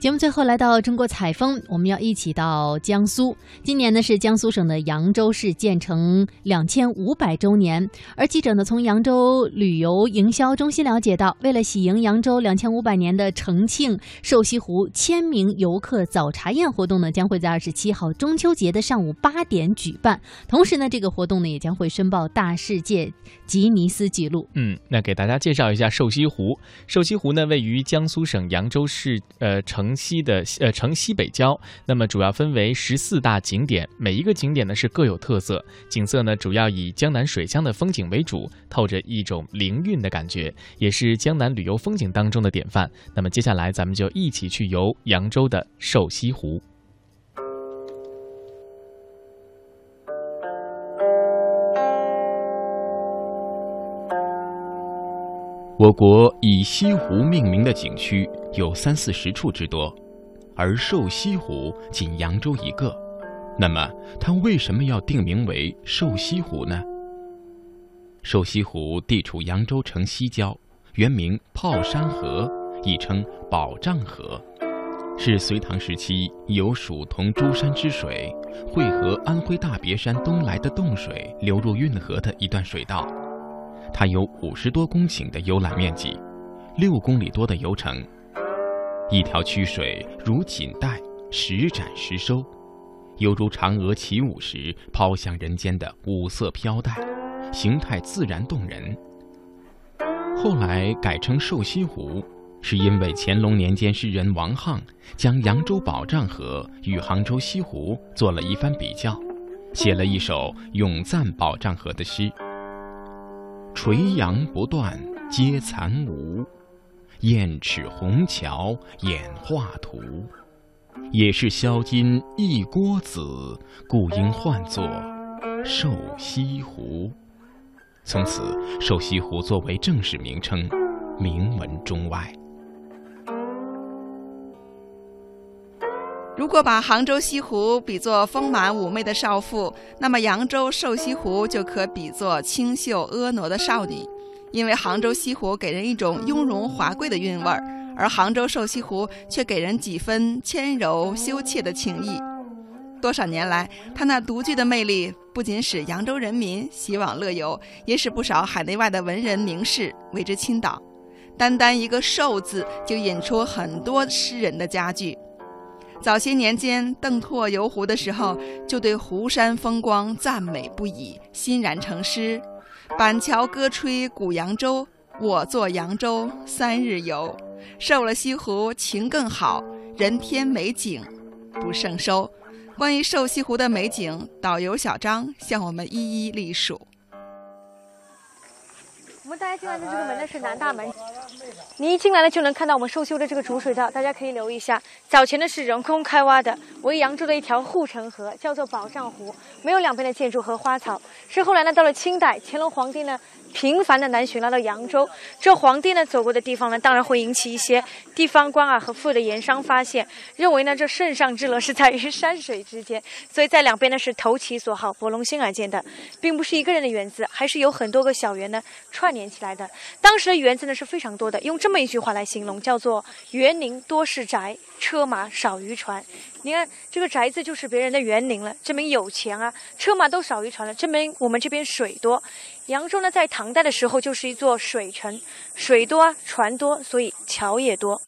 节目最后来到中国采风，我们要一起到江苏。今年呢是江苏省的扬州市建成两千五百周年，而记者呢从扬州旅游营销中心了解到，为了喜迎扬州两千五百年的重庆瘦西湖千名游客早茶宴活动呢，将会在二十七号中秋节的上午八点举办。同时呢，这个活动呢也将会申报大世界吉尼斯纪录。嗯，那给大家介绍一下瘦西湖。瘦西湖呢位于江苏省扬州市呃城。城西的呃城西北郊，那么主要分为十四大景点，每一个景点呢是各有特色，景色呢主要以江南水乡的风景为主，透着一种灵韵的感觉，也是江南旅游风景当中的典范。那么接下来咱们就一起去游扬州的瘦西湖。我国以西湖命名的景区有三四十处之多，而瘦西湖仅扬州一个。那么，它为什么要定名为瘦西湖呢？瘦西湖地处扬州城西郊，原名炮山河，亦称宝障河，是隋唐时期由蜀同珠山之水汇合安徽大别山东来的洞水流入运河的一段水道。它有五十多公顷的游览面积，六公里多的游程，一条曲水如锦带，时展时收，犹如嫦娥起舞时抛向人间的五色飘带，形态自然动人。后来改称瘦西湖，是因为乾隆年间诗人王沆将扬州宝障河与杭州西湖做了一番比较，写了一首咏赞宝障河的诗。垂杨不断皆残芜，雁齿红桥演画图。也是销金一锅子，故应唤作瘦西湖。从此，瘦西湖作为正式名称，名闻中外。如果把杭州西湖比作丰满妩媚的少妇，那么扬州瘦西湖就可比作清秀婀娜的少女，因为杭州西湖给人一种雍容华贵的韵味儿，而杭州瘦西湖却给人几分纤柔羞怯的情意。多少年来，它那独具的魅力不仅使扬州人民喜往乐游，也使不少海内外的文人名士为之倾倒。单单一个“瘦”字，就引出很多诗人的佳句。早些年间，邓拓游湖的时候，就对湖山风光赞美不已，欣然成诗：“板桥歌吹古扬州，我作扬州三日游。瘦了西湖情更好，人天美景不胜收。”关于瘦西湖的美景，导游小张向我们一一历数。我们大家进来的这个门呢是南大门，你一进来呢就能看到我们收修的这个主水道，大家可以留意一下。早前呢是人工开挖的，为扬州的一条护城河，叫做宝障湖，没有两边的建筑和花草。是后来呢到了清代，乾隆皇帝呢。频繁的南巡来到扬州，这皇帝呢走过的地方呢，当然会引起一些地方官啊和富的盐商发现，认为呢这圣上之乐是在于山水之间，所以在两边呢是投其所好，博龙心而建的，并不是一个人的园子，还是有很多个小园呢串联起来的。当时的园子呢是非常多的，用这么一句话来形容，叫做园林多是宅，车马少于船。你看这个宅子就是别人的园林了，证明有钱啊；车马都少于船了，证明我们这边水多。扬州呢，在唐代的时候就是一座水城，水多，船多，所以桥也多。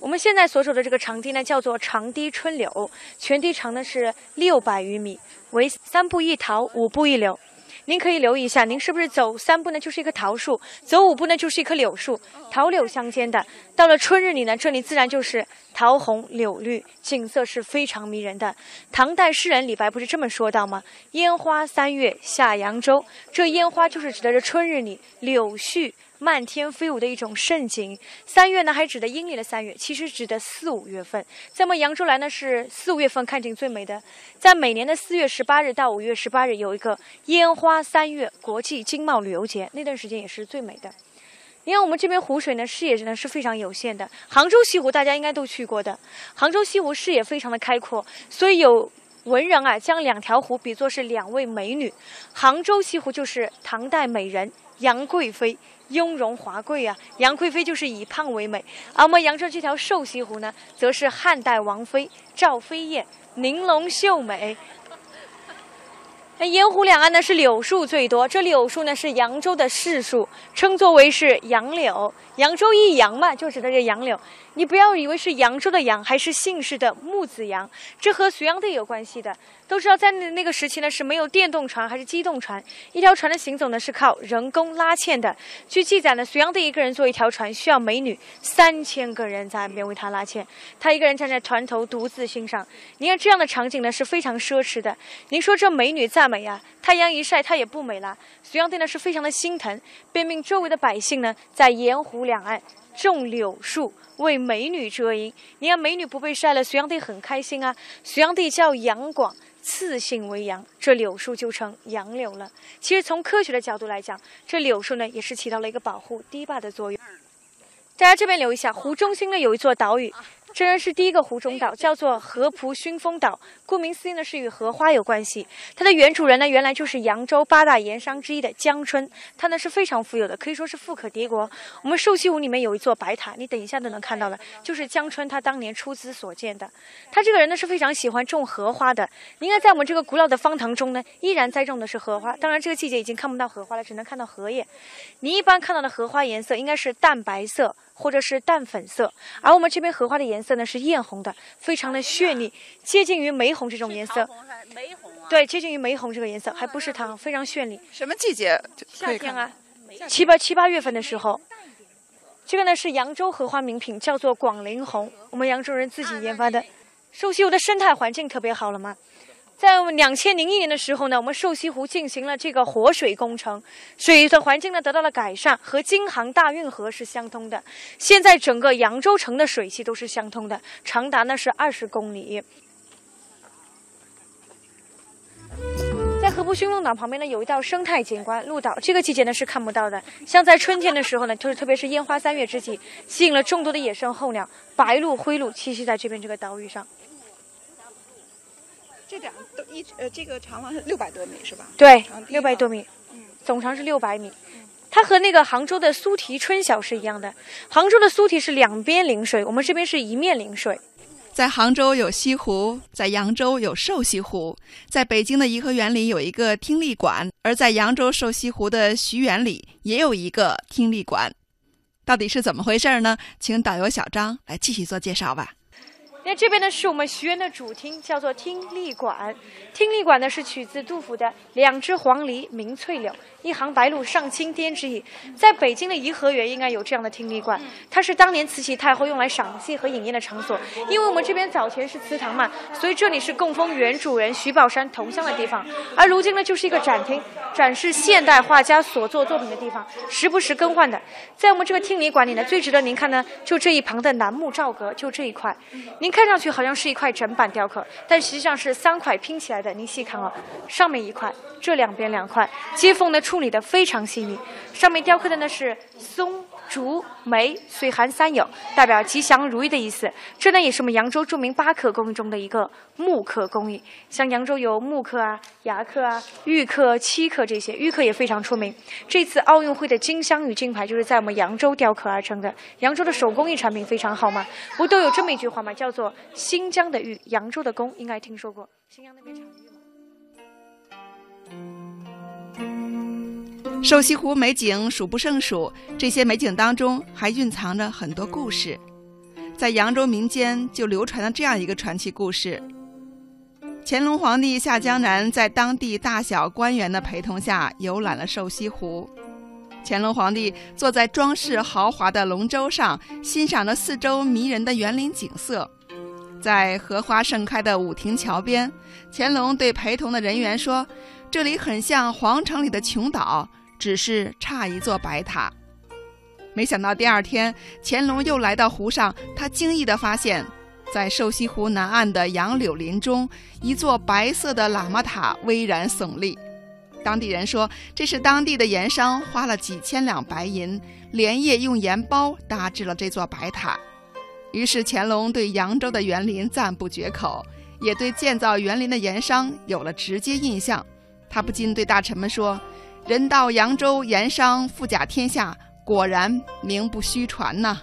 我们现在所处的这个长堤呢，叫做长堤春柳，全堤长呢是六百余米，为三步一桃，五步一柳。您可以留意一下，您是不是走三步呢就是一棵桃树，走五步呢就是一棵柳树，桃柳相间的。到了春日里呢，这里自然就是桃红柳绿，景色是非常迷人的。唐代诗人李白不是这么说到吗？烟花三月下扬州，这烟花就是指的这春日里柳絮。漫天飞舞的一种盛景，三月呢还指的阴历的三月，其实指的四五月份。在我们扬州来呢是四五月份看景最美的，在每年的四月十八日到五月十八日有一个烟花三月国际经贸旅游节，那段时间也是最美的。你看我们这边湖水呢视野呢是非常有限的，杭州西湖大家应该都去过的，杭州西湖视野非常的开阔，所以有文人啊将两条湖比作是两位美女，杭州西湖就是唐代美人杨贵妃。雍容华贵啊。杨贵妃就是以胖为美，而我们扬州这条瘦西湖呢，则是汉代王妃赵飞燕，玲珑秀美。那沿湖两岸呢是柳树最多，这柳树呢是扬州的市树，称作为是杨柳。扬州一杨嘛，就指的这杨柳。你不要以为是扬州的杨，还是姓氏的木子杨，这和隋炀帝有关系的。都知道在那那个时期呢是没有电动船还是机动船，一条船的行走呢是靠人工拉纤的。据记载呢，隋炀帝一个人坐一条船需要美女三千个人在岸边为他拉纤，他一个人站在船头独自欣赏。你看这样的场景呢是非常奢侈的。您说这美女再美呀，太阳一晒她也不美了。隋炀帝呢是非常的心疼，便命周围的百姓呢在沿湖两岸种柳树，为美女遮阴。你看美女不被晒了，隋炀帝很开心啊。隋炀帝叫杨广，赐姓为杨，这柳树就成杨柳了。其实从科学的角度来讲，这柳树呢也是起到了一个保护堤坝的作用。大家这边留意一下，湖中心呢有一座岛屿。这人是第一个湖中岛，叫做合浦熏风岛。顾名思义呢，是与荷花有关系。它的原主人呢，原来就是扬州八大盐商之一的江春。他呢是非常富有的，可以说是富可敌国。我们瘦西湖里面有一座白塔，你等一下都能看到了，就是江春他当年出资所建的。他这个人呢是非常喜欢种荷花的。应该在我们这个古老的方塘中呢，依然栽种的是荷花。当然这个季节已经看不到荷花了，只能看到荷叶。你一般看到的荷花颜色应该是淡白色。或者是淡粉色，而我们这边荷花的颜色呢是艳红的，非常的绚丽，接近于玫红这种颜色。玫红啊？对，接近于玫红这个颜色，还不是糖，非常绚丽。什么季节？夏天啊，七八七八月份的时候。这个呢是扬州荷花名品，叫做广陵红，我们扬州人自己研发的。瘦西湖的生态环境特别好了吗？在两千零一年的时候呢，我们瘦西湖进行了这个活水工程，水的环境呢得到了改善，和京杭大运河是相通的。现在整个扬州城的水系都是相通的，长达呢是二十公里。在河浦熏风岛旁边呢，有一道生态景观鹿岛，这个季节呢是看不到的。像在春天的时候呢，就是特别是烟花三月之际，吸引了众多的野生候鸟，白鹭、灰鹭栖息在这边这个岛屿上。这两都一呃，这个长廊是六百多米是吧？对，六百多米，嗯总长是六百米。它和那个杭州的苏堤春晓是一样的。杭州的苏堤是两边临水，我们这边是一面临水。在杭州有西湖，在扬州有瘦西湖，在北京的颐和园里有一个听力馆，而在扬州瘦西湖的徐园里也有一个听力馆。到底是怎么回事呢？请导游小张来继续做介绍吧。那这边呢是我们徐园的主厅，叫做听力馆。听力馆呢是取自杜甫的“两只黄鹂鸣翠柳，一行白鹭上青天”之意。在北京的颐和园应该有这样的听力馆，它是当年慈禧太后用来赏戏和饮宴的场所。因为我们这边早前是祠堂嘛，所以这里是供奉原主人徐宝山铜像的地方。而如今呢，就是一个展厅，展示现代画家所作作品的地方，时不时更换的。在我们这个听力馆里呢，最值得您看呢，就这一旁的楠木罩阁，就这一块，您。看上去好像是一块整板雕刻，但实际上是三块拼起来的。您细看啊，上面一块，这两边两块，接缝呢处理的非常细腻。上面雕刻的呢是松。竹、梅、岁寒三友，代表吉祥如意的意思。这呢也是我们扬州著名八刻工艺中的一个木刻工艺。像扬州有木刻啊、牙刻啊、玉刻、漆刻这些，玉刻也非常出名。这次奥运会的金镶玉金牌就是在我们扬州雕刻而成的。扬州的手工艺产品非常好嘛，不都有这么一句话吗？叫做“新疆的玉，扬州的工”，应该听说过。新疆那边产玉吗？瘦西湖美景数不胜数，这些美景当中还蕴藏着很多故事。在扬州民间就流传了这样一个传奇故事：乾隆皇帝下江南，在当地大小官员的陪同下游览了瘦西湖。乾隆皇帝坐在装饰豪华的龙舟上，欣赏着四周迷人的园林景色。在荷花盛开的武亭桥边，乾隆对陪同的人员说：“这里很像皇城里的琼岛。”只是差一座白塔，没想到第二天乾隆又来到湖上，他惊异地发现，在瘦西湖南岸的杨柳林中，一座白色的喇嘛塔巍然耸立。当地人说，这是当地的盐商花了几千两白银，连夜用盐包搭制了这座白塔。于是乾隆对扬州的园林赞不绝口，也对建造园林的盐商有了直接印象。他不禁对大臣们说。人到扬州，盐商富甲天下，果然名不虚传呐。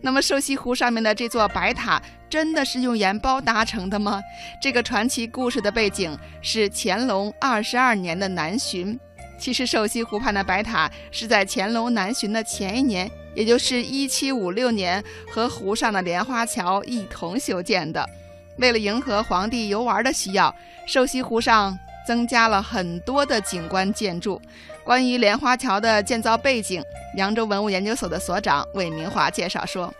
那么瘦西湖上面的这座白塔真的是用盐包搭成的吗？这个传奇故事的背景是乾隆二十二年的南巡。其实瘦西湖畔的白塔是在乾隆南巡的前一年，也就是一七五六年，和湖上的莲花桥一同修建的。为了迎合皇帝游玩的需要，瘦西湖上增加了很多的景观建筑。关于莲花桥的建造背景，扬州文物研究所的所长魏明华介绍说：“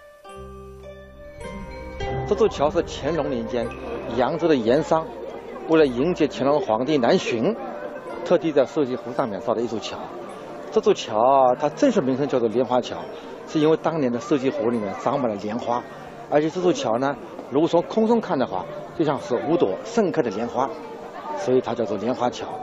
这座桥是乾隆年间扬州的盐商为了迎接乾隆皇帝南巡。”特地在瘦西湖上面造的一座桥，这座桥，它正式名称叫做莲花桥，是因为当年的瘦西湖里面长满了莲花，而且这座桥呢，如果从空中看的话，就像是五朵盛开的莲花，所以它叫做莲花桥。